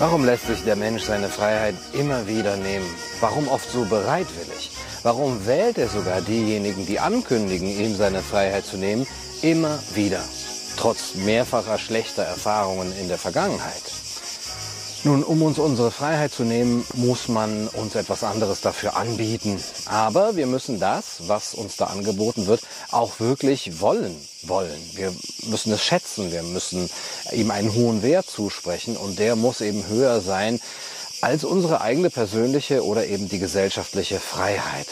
Warum lässt sich der Mensch seine Freiheit immer wieder nehmen? Warum oft so bereitwillig? Warum wählt er sogar diejenigen, die ankündigen, ihm seine Freiheit zu nehmen, immer wieder? Trotz mehrfacher schlechter Erfahrungen in der Vergangenheit. Nun, um uns unsere Freiheit zu nehmen, muss man uns etwas anderes dafür anbieten. Aber wir müssen das, was uns da angeboten wird, auch wirklich wollen wollen. Wir müssen es schätzen, wir müssen ihm einen hohen Wert zusprechen und der muss eben höher sein als unsere eigene persönliche oder eben die gesellschaftliche Freiheit.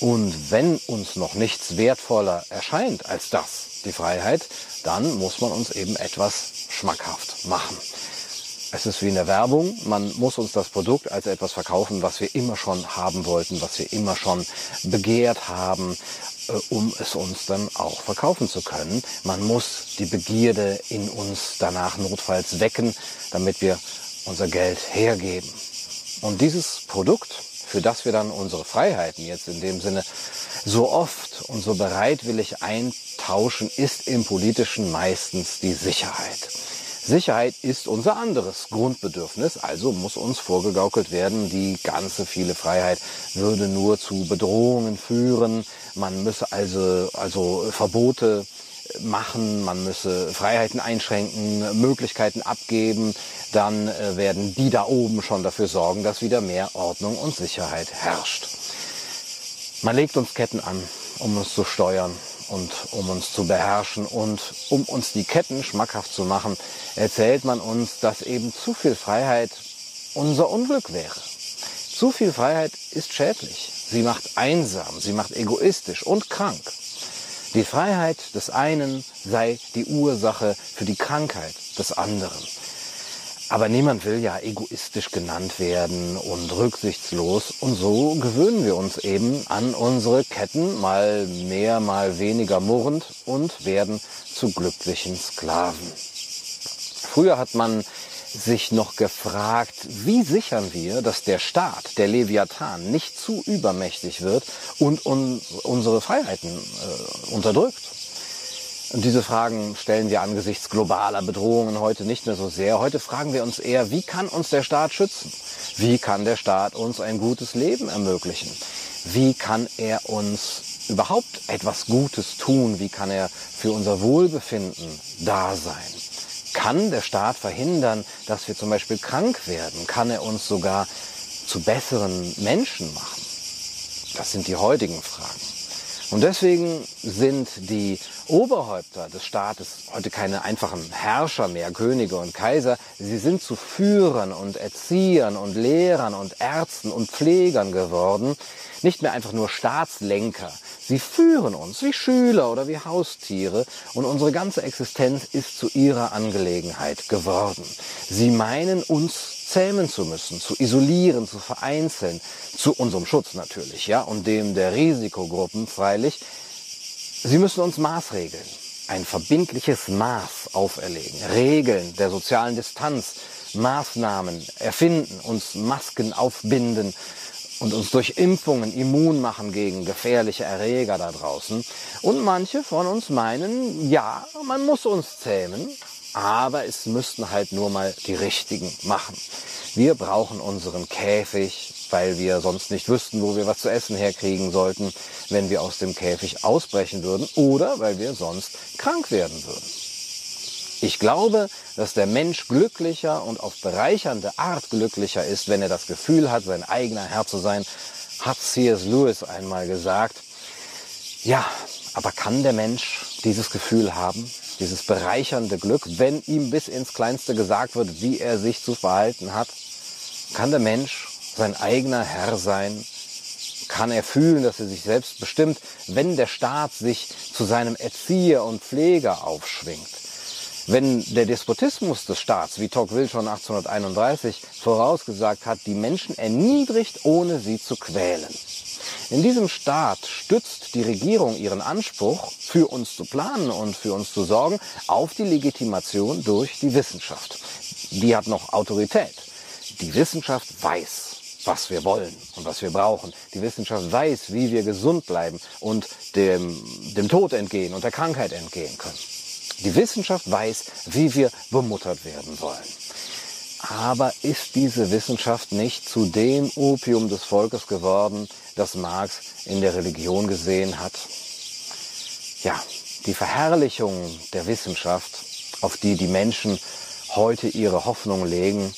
Und wenn uns noch nichts wertvoller erscheint als das, die Freiheit, dann muss man uns eben etwas schmackhaft machen. Es ist wie in der Werbung. Man muss uns das Produkt als etwas verkaufen, was wir immer schon haben wollten, was wir immer schon begehrt haben, äh, um es uns dann auch verkaufen zu können. Man muss die Begierde in uns danach notfalls wecken, damit wir unser Geld hergeben. Und dieses Produkt, für das wir dann unsere Freiheiten jetzt in dem Sinne so oft und so bereitwillig eintauschen, ist im politischen meistens die Sicherheit. Sicherheit ist unser anderes Grundbedürfnis, also muss uns vorgegaukelt werden, die ganze viele Freiheit würde nur zu Bedrohungen führen. Man müsse also, also Verbote machen, man müsse Freiheiten einschränken, Möglichkeiten abgeben, dann äh, werden die da oben schon dafür sorgen, dass wieder mehr Ordnung und Sicherheit herrscht. Man legt uns Ketten an, um uns zu steuern und um uns zu beherrschen und um uns die Ketten schmackhaft zu machen, erzählt man uns, dass eben zu viel Freiheit unser Unglück wäre. Zu viel Freiheit ist schädlich. Sie macht einsam, sie macht egoistisch und krank. Die Freiheit des einen sei die Ursache für die Krankheit des anderen. Aber niemand will ja egoistisch genannt werden und rücksichtslos. Und so gewöhnen wir uns eben an unsere Ketten, mal mehr, mal weniger murrend und werden zu glücklichen Sklaven. Früher hat man sich noch gefragt, wie sichern wir, dass der Staat, der Leviathan, nicht zu übermächtig wird und un unsere Freiheiten äh, unterdrückt. Und diese Fragen stellen wir angesichts globaler Bedrohungen heute nicht mehr so sehr. Heute fragen wir uns eher, wie kann uns der Staat schützen? Wie kann der Staat uns ein gutes Leben ermöglichen? Wie kann er uns überhaupt etwas Gutes tun? Wie kann er für unser Wohlbefinden da sein? Kann der Staat verhindern, dass wir zum Beispiel krank werden? Kann er uns sogar zu besseren Menschen machen? Das sind die heutigen Fragen. Und deswegen sind die Oberhäupter des Staates heute keine einfachen Herrscher mehr, Könige und Kaiser. Sie sind zu Führern und Erziehern und Lehrern und Ärzten und Pflegern geworden. Nicht mehr einfach nur Staatslenker. Sie führen uns wie Schüler oder wie Haustiere und unsere ganze Existenz ist zu ihrer Angelegenheit geworden. Sie meinen uns zähmen zu müssen, zu isolieren, zu vereinzeln, zu unserem Schutz natürlich, ja, und dem der Risikogruppen freilich. Sie müssen uns maßregeln, ein verbindliches Maß auferlegen, Regeln der sozialen Distanz, Maßnahmen erfinden, uns Masken aufbinden und uns durch Impfungen immun machen gegen gefährliche Erreger da draußen. Und manche von uns meinen, ja, man muss uns zähmen, aber es müssten halt nur mal die richtigen machen. Wir brauchen unseren Käfig, weil wir sonst nicht wüssten, wo wir was zu essen herkriegen sollten, wenn wir aus dem Käfig ausbrechen würden oder weil wir sonst krank werden würden. Ich glaube, dass der Mensch glücklicher und auf bereichernde Art glücklicher ist, wenn er das Gefühl hat, sein eigener Herr zu sein, hat C.S. Lewis einmal gesagt. Ja, aber kann der Mensch dieses Gefühl haben? Dieses bereichernde Glück, wenn ihm bis ins Kleinste gesagt wird, wie er sich zu verhalten hat? Kann der Mensch sein eigener Herr sein? Kann er fühlen, dass er sich selbst bestimmt, wenn der Staat sich zu seinem Erzieher und Pfleger aufschwingt? Wenn der Despotismus des Staats, wie Tocqueville schon 1831 vorausgesagt hat, die Menschen erniedrigt, ohne sie zu quälen. In diesem Staat stützt die Regierung ihren Anspruch, für uns zu planen und für uns zu sorgen, auf die Legitimation durch die Wissenschaft. Die hat noch Autorität. Die Wissenschaft weiß, was wir wollen und was wir brauchen. Die Wissenschaft weiß, wie wir gesund bleiben und dem, dem Tod entgehen und der Krankheit entgehen können. Die Wissenschaft weiß, wie wir bemuttert werden wollen. Aber ist diese Wissenschaft nicht zu dem Opium des Volkes geworden, das Marx in der Religion gesehen hat? Ja, die Verherrlichung der Wissenschaft, auf die die Menschen heute ihre Hoffnung legen,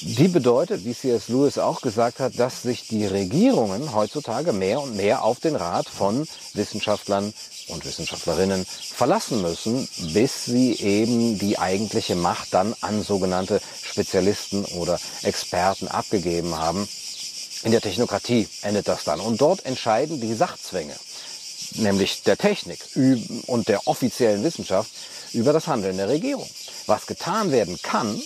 die bedeutet, wie C.S. Lewis auch gesagt hat, dass sich die Regierungen heutzutage mehr und mehr auf den Rat von Wissenschaftlern und Wissenschaftlerinnen verlassen müssen, bis sie eben die eigentliche Macht dann an sogenannte Spezialisten oder Experten abgegeben haben. In der Technokratie endet das dann. Und dort entscheiden die Sachzwänge, nämlich der Technik und der offiziellen Wissenschaft, über das Handeln der Regierung. Was getan werden kann,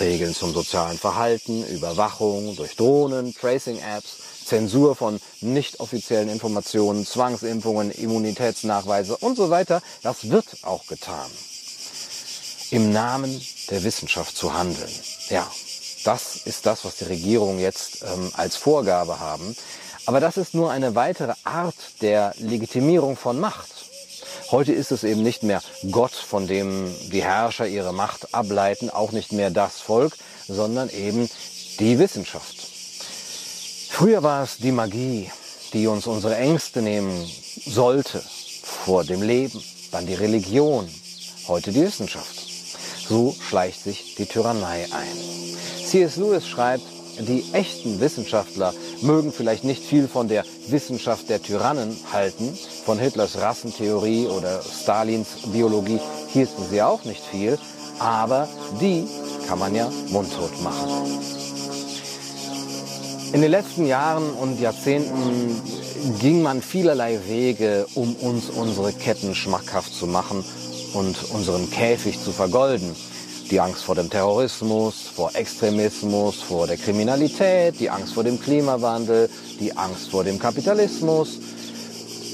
Regeln zum sozialen Verhalten, Überwachung durch Drohnen, Tracing-Apps, Zensur von nicht offiziellen Informationen, Zwangsimpfungen, Immunitätsnachweise und so weiter, das wird auch getan. Im Namen der Wissenschaft zu handeln. Ja, das ist das, was die Regierungen jetzt ähm, als Vorgabe haben. Aber das ist nur eine weitere Art der Legitimierung von Macht. Heute ist es eben nicht mehr Gott, von dem die Herrscher ihre Macht ableiten, auch nicht mehr das Volk, sondern eben die Wissenschaft. Früher war es die Magie, die uns unsere Ängste nehmen sollte vor dem Leben, dann die Religion, heute die Wissenschaft. So schleicht sich die Tyrannei ein. C.S. Lewis schreibt, die echten Wissenschaftler mögen vielleicht nicht viel von der Wissenschaft der Tyrannen halten, von Hitlers Rassentheorie oder Stalins Biologie hielten sie auch nicht viel, aber die kann man ja mundtot machen. In den letzten Jahren und Jahrzehnten ging man vielerlei Wege, um uns unsere Ketten schmackhaft zu machen und unseren Käfig zu vergolden. Die Angst vor dem Terrorismus, vor Extremismus, vor der Kriminalität, die Angst vor dem Klimawandel, die Angst vor dem Kapitalismus.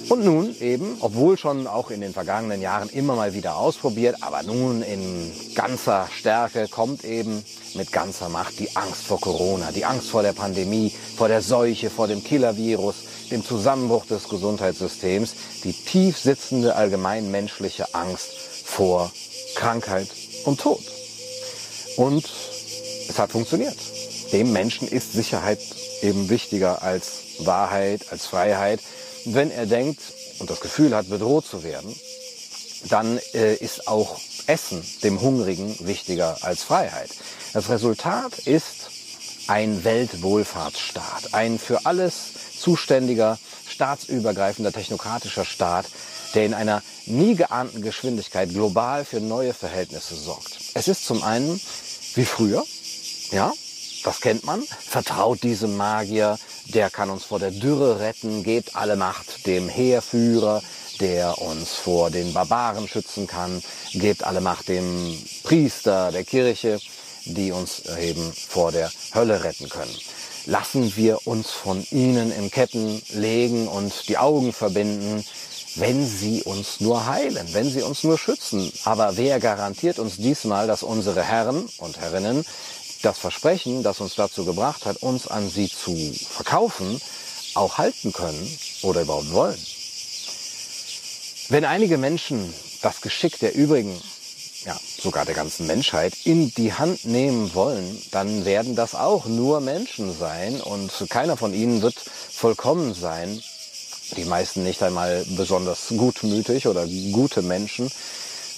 Und nun eben, obwohl schon auch in den vergangenen Jahren immer mal wieder ausprobiert, aber nun in ganzer Stärke kommt eben mit ganzer Macht die Angst vor Corona, die Angst vor der Pandemie, vor der Seuche, vor dem Killer-Virus, dem Zusammenbruch des Gesundheitssystems, die tief sitzende allgemeinmenschliche Angst vor Krankheit und Tod. Und es hat funktioniert. Dem Menschen ist Sicherheit eben wichtiger als Wahrheit, als Freiheit. wenn er denkt und das Gefühl hat, bedroht zu werden, dann äh, ist auch Essen dem Hungrigen wichtiger als Freiheit. Das Resultat ist ein Weltwohlfahrtsstaat, ein für alles zuständiger, staatsübergreifender, technokratischer Staat, der in einer nie geahnten Geschwindigkeit global für neue Verhältnisse sorgt. Es ist zum einen wie früher. Ja, das kennt man. Vertraut diesem Magier, der kann uns vor der Dürre retten, gebt alle Macht dem Heerführer, der uns vor den Barbaren schützen kann, gebt alle Macht dem Priester der Kirche, die uns eben vor der Hölle retten können. Lassen wir uns von ihnen in Ketten legen und die Augen verbinden, wenn sie uns nur heilen, wenn sie uns nur schützen. Aber wer garantiert uns diesmal, dass unsere Herren und Herrinnen das Versprechen, das uns dazu gebracht hat, uns an sie zu verkaufen, auch halten können oder überhaupt wollen? Wenn einige Menschen das Geschick der übrigen, ja, sogar der ganzen Menschheit in die Hand nehmen wollen, dann werden das auch nur Menschen sein und keiner von ihnen wird vollkommen sein die meisten nicht einmal besonders gutmütig oder gute Menschen,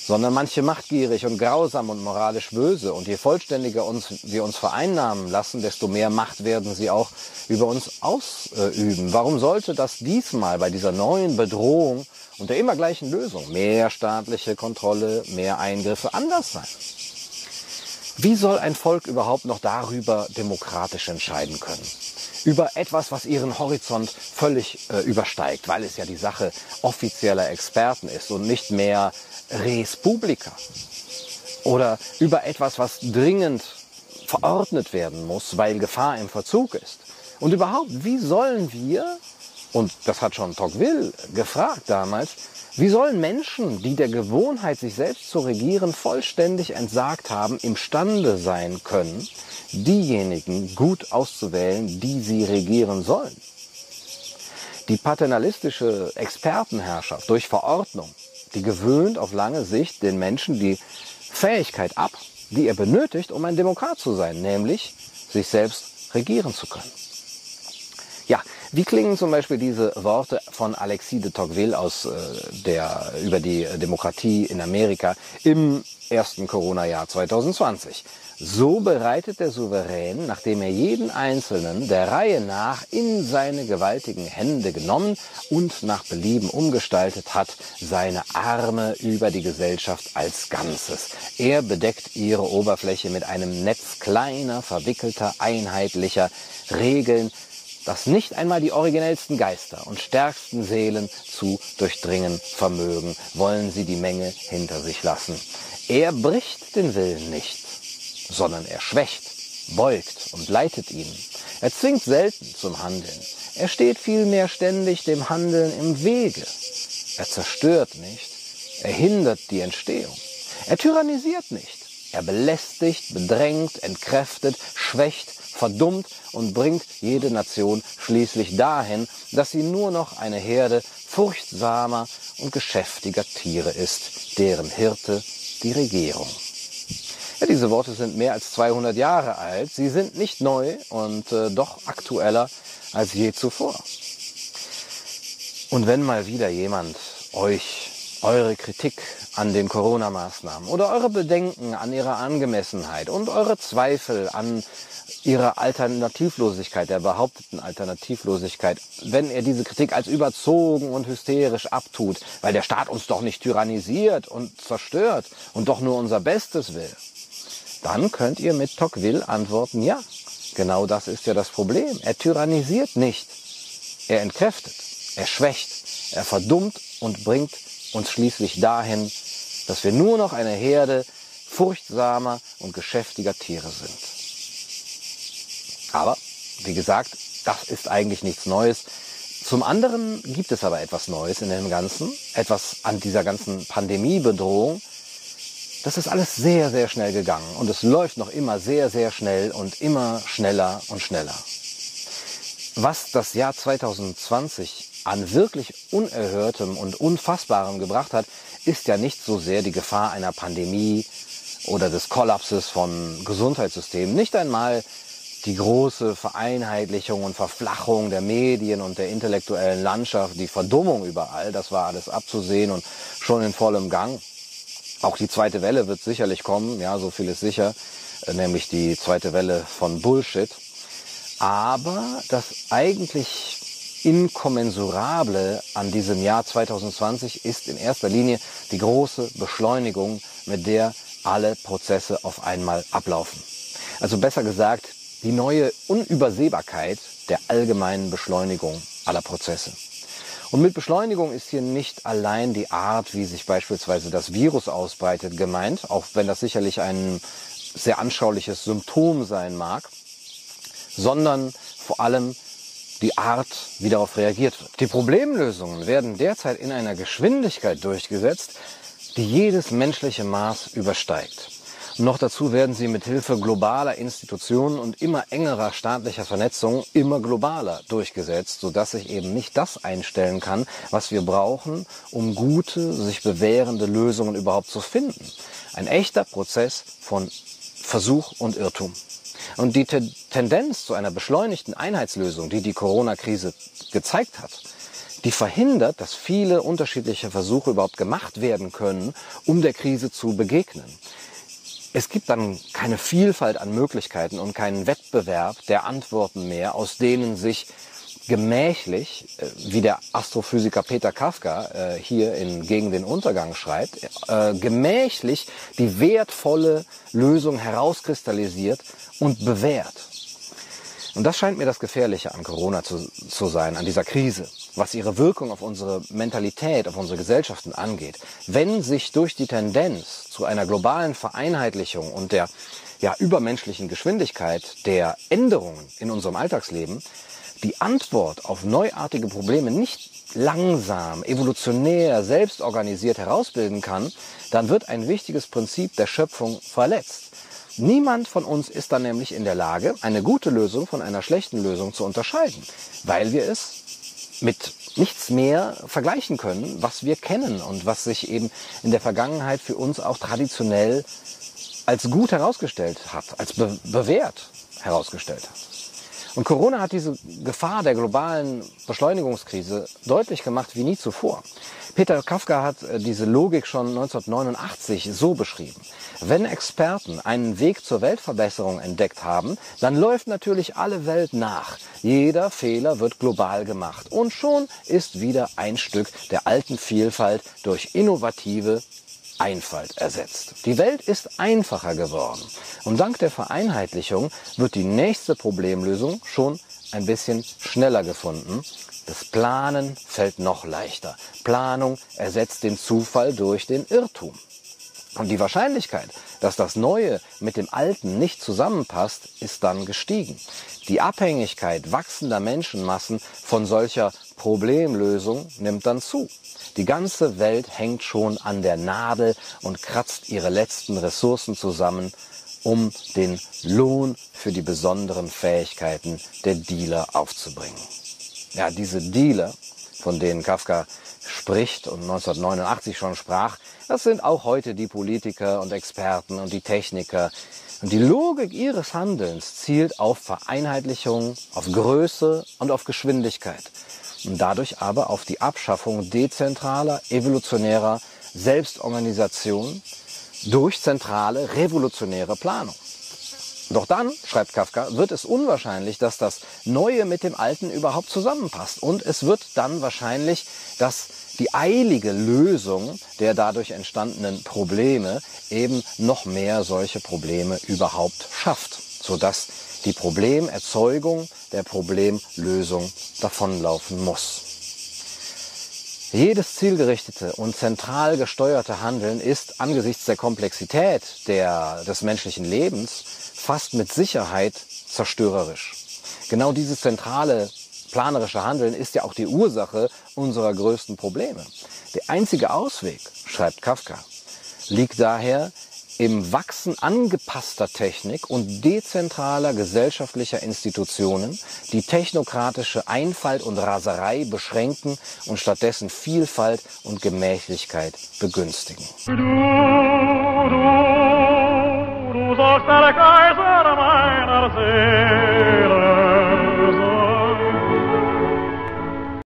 sondern manche machtgierig und grausam und moralisch böse. Und je vollständiger uns, wir uns vereinnahmen lassen, desto mehr Macht werden sie auch über uns ausüben. Warum sollte das diesmal bei dieser neuen Bedrohung und der immer gleichen Lösung, mehr staatliche Kontrolle, mehr Eingriffe, anders sein? Wie soll ein Volk überhaupt noch darüber demokratisch entscheiden können? Über etwas, was ihren Horizont völlig äh, übersteigt, weil es ja die Sache offizieller Experten ist und nicht mehr Res Publica. Oder über etwas, was dringend verordnet werden muss, weil Gefahr im Verzug ist. Und überhaupt, wie sollen wir, und das hat schon Tocqueville gefragt damals, wie sollen Menschen, die der Gewohnheit, sich selbst zu regieren, vollständig entsagt haben, imstande sein können, diejenigen gut auszuwählen, die sie regieren sollen. Die paternalistische Expertenherrschaft durch Verordnung, die gewöhnt auf lange Sicht den Menschen die Fähigkeit ab, die er benötigt, um ein Demokrat zu sein, nämlich sich selbst regieren zu können. Ja, wie klingen zum Beispiel diese Worte von Alexis de Tocqueville aus äh, der, über die Demokratie in Amerika im ersten Corona-Jahr 2020? So bereitet der Souverän, nachdem er jeden Einzelnen der Reihe nach in seine gewaltigen Hände genommen und nach Belieben umgestaltet hat, seine Arme über die Gesellschaft als Ganzes. Er bedeckt ihre Oberfläche mit einem Netz kleiner, verwickelter, einheitlicher Regeln, das nicht einmal die originellsten Geister und stärksten Seelen zu durchdringen vermögen, wollen sie die Menge hinter sich lassen. Er bricht den Willen nicht, sondern er schwächt, beugt und leitet ihn. Er zwingt selten zum Handeln. Er steht vielmehr ständig dem Handeln im Wege. Er zerstört nicht. Er hindert die Entstehung. Er tyrannisiert nicht. Er belästigt, bedrängt, entkräftet, schwächt, verdummt und bringt jede Nation schließlich dahin, dass sie nur noch eine Herde furchtsamer und geschäftiger Tiere ist, deren Hirte die Regierung. Ja, diese Worte sind mehr als 200 Jahre alt. Sie sind nicht neu und äh, doch aktueller als je zuvor. Und wenn mal wieder jemand euch eure Kritik an den Corona-Maßnahmen oder eure Bedenken an ihrer Angemessenheit und eure Zweifel an ihrer Alternativlosigkeit, der behaupteten Alternativlosigkeit, wenn er diese Kritik als überzogen und hysterisch abtut, weil der Staat uns doch nicht tyrannisiert und zerstört und doch nur unser Bestes will, dann könnt ihr mit Tocqueville antworten, ja, genau das ist ja das Problem. Er tyrannisiert nicht, er entkräftet, er schwächt, er verdummt und bringt uns schließlich dahin, dass wir nur noch eine Herde furchtsamer und geschäftiger Tiere sind. Aber, wie gesagt, das ist eigentlich nichts Neues. Zum anderen gibt es aber etwas Neues in dem Ganzen, etwas an dieser ganzen Pandemiebedrohung. Das ist alles sehr, sehr schnell gegangen und es läuft noch immer sehr, sehr schnell und immer schneller und schneller. Was das Jahr 2020 an wirklich Unerhörtem und Unfassbarem gebracht hat, ist ja nicht so sehr die Gefahr einer Pandemie oder des Kollapses von Gesundheitssystemen, nicht einmal die große Vereinheitlichung und Verflachung der Medien und der intellektuellen Landschaft, die Verdummung überall, das war alles abzusehen und schon in vollem Gang. Auch die zweite Welle wird sicherlich kommen, ja, so viel ist sicher, äh, nämlich die zweite Welle von Bullshit. Aber das eigentlich Inkommensurable an diesem Jahr 2020 ist in erster Linie die große Beschleunigung, mit der alle Prozesse auf einmal ablaufen. Also besser gesagt, die neue Unübersehbarkeit der allgemeinen Beschleunigung aller Prozesse. Und mit Beschleunigung ist hier nicht allein die Art, wie sich beispielsweise das Virus ausbreitet, gemeint, auch wenn das sicherlich ein sehr anschauliches Symptom sein mag, sondern vor allem die Art, wie darauf reagiert wird. Die Problemlösungen werden derzeit in einer Geschwindigkeit durchgesetzt, die jedes menschliche Maß übersteigt. Noch dazu werden sie mit Hilfe globaler Institutionen und immer engerer staatlicher Vernetzung immer globaler durchgesetzt, sodass sich eben nicht das einstellen kann, was wir brauchen, um gute, sich bewährende Lösungen überhaupt zu finden. Ein echter Prozess von Versuch und Irrtum. Und die Te Tendenz zu einer beschleunigten Einheitslösung, die die Corona-Krise gezeigt hat, die verhindert, dass viele unterschiedliche Versuche überhaupt gemacht werden können, um der Krise zu begegnen. Es gibt dann keine Vielfalt an Möglichkeiten und keinen Wettbewerb der Antworten mehr, aus denen sich gemächlich, äh, wie der Astrophysiker Peter Kafka äh, hier in Gegen den Untergang schreibt, äh, gemächlich die wertvolle Lösung herauskristallisiert und bewährt. Und das scheint mir das Gefährliche an Corona zu, zu sein, an dieser Krise, was ihre Wirkung auf unsere Mentalität, auf unsere Gesellschaften angeht. Wenn sich durch die Tendenz zu einer globalen Vereinheitlichung und der ja, übermenschlichen Geschwindigkeit der Änderungen in unserem Alltagsleben die Antwort auf neuartige Probleme nicht langsam, evolutionär, selbstorganisiert herausbilden kann, dann wird ein wichtiges Prinzip der Schöpfung verletzt. Niemand von uns ist dann nämlich in der Lage, eine gute Lösung von einer schlechten Lösung zu unterscheiden, weil wir es mit nichts mehr vergleichen können, was wir kennen und was sich eben in der Vergangenheit für uns auch traditionell als gut herausgestellt hat, als be bewährt herausgestellt hat. Und Corona hat diese Gefahr der globalen Beschleunigungskrise deutlich gemacht wie nie zuvor. Peter Kafka hat äh, diese Logik schon 1989 so beschrieben. Wenn Experten einen Weg zur Weltverbesserung entdeckt haben, dann läuft natürlich alle Welt nach. Jeder Fehler wird global gemacht. Und schon ist wieder ein Stück der alten Vielfalt durch innovative Einfalt ersetzt. Die Welt ist einfacher geworden. Und dank der Vereinheitlichung wird die nächste Problemlösung schon ein bisschen schneller gefunden. Das Planen fällt noch leichter. Planung ersetzt den Zufall durch den Irrtum. Und die Wahrscheinlichkeit, dass das Neue mit dem Alten nicht zusammenpasst, ist dann gestiegen. Die Abhängigkeit wachsender Menschenmassen von solcher Problemlösung nimmt dann zu. Die ganze Welt hängt schon an der Nadel und kratzt ihre letzten Ressourcen zusammen, um den Lohn für die besonderen Fähigkeiten der Dealer aufzubringen. Ja, diese Dealer, von denen Kafka spricht und 1989 schon sprach, das sind auch heute die Politiker und Experten und die Techniker. Und die Logik ihres Handelns zielt auf Vereinheitlichung, auf Größe und auf Geschwindigkeit und dadurch aber auf die Abschaffung dezentraler, evolutionärer Selbstorganisation durch zentrale, revolutionäre Planung. Doch dann, schreibt Kafka, wird es unwahrscheinlich, dass das Neue mit dem Alten überhaupt zusammenpasst. Und es wird dann wahrscheinlich, dass die eilige Lösung der dadurch entstandenen Probleme eben noch mehr solche Probleme überhaupt schafft, sodass die Problemerzeugung der Problemlösung davonlaufen muss. Jedes zielgerichtete und zentral gesteuerte Handeln ist angesichts der Komplexität der, des menschlichen Lebens fast mit Sicherheit zerstörerisch. Genau dieses zentrale planerische Handeln ist ja auch die Ursache unserer größten Probleme. Der einzige Ausweg, schreibt Kafka, liegt daher im Wachsen angepasster Technik und dezentraler gesellschaftlicher Institutionen, die technokratische Einfalt und Raserei beschränken und stattdessen Vielfalt und Gemächlichkeit begünstigen. Du, du, du sollst der Kaiser meiner Seele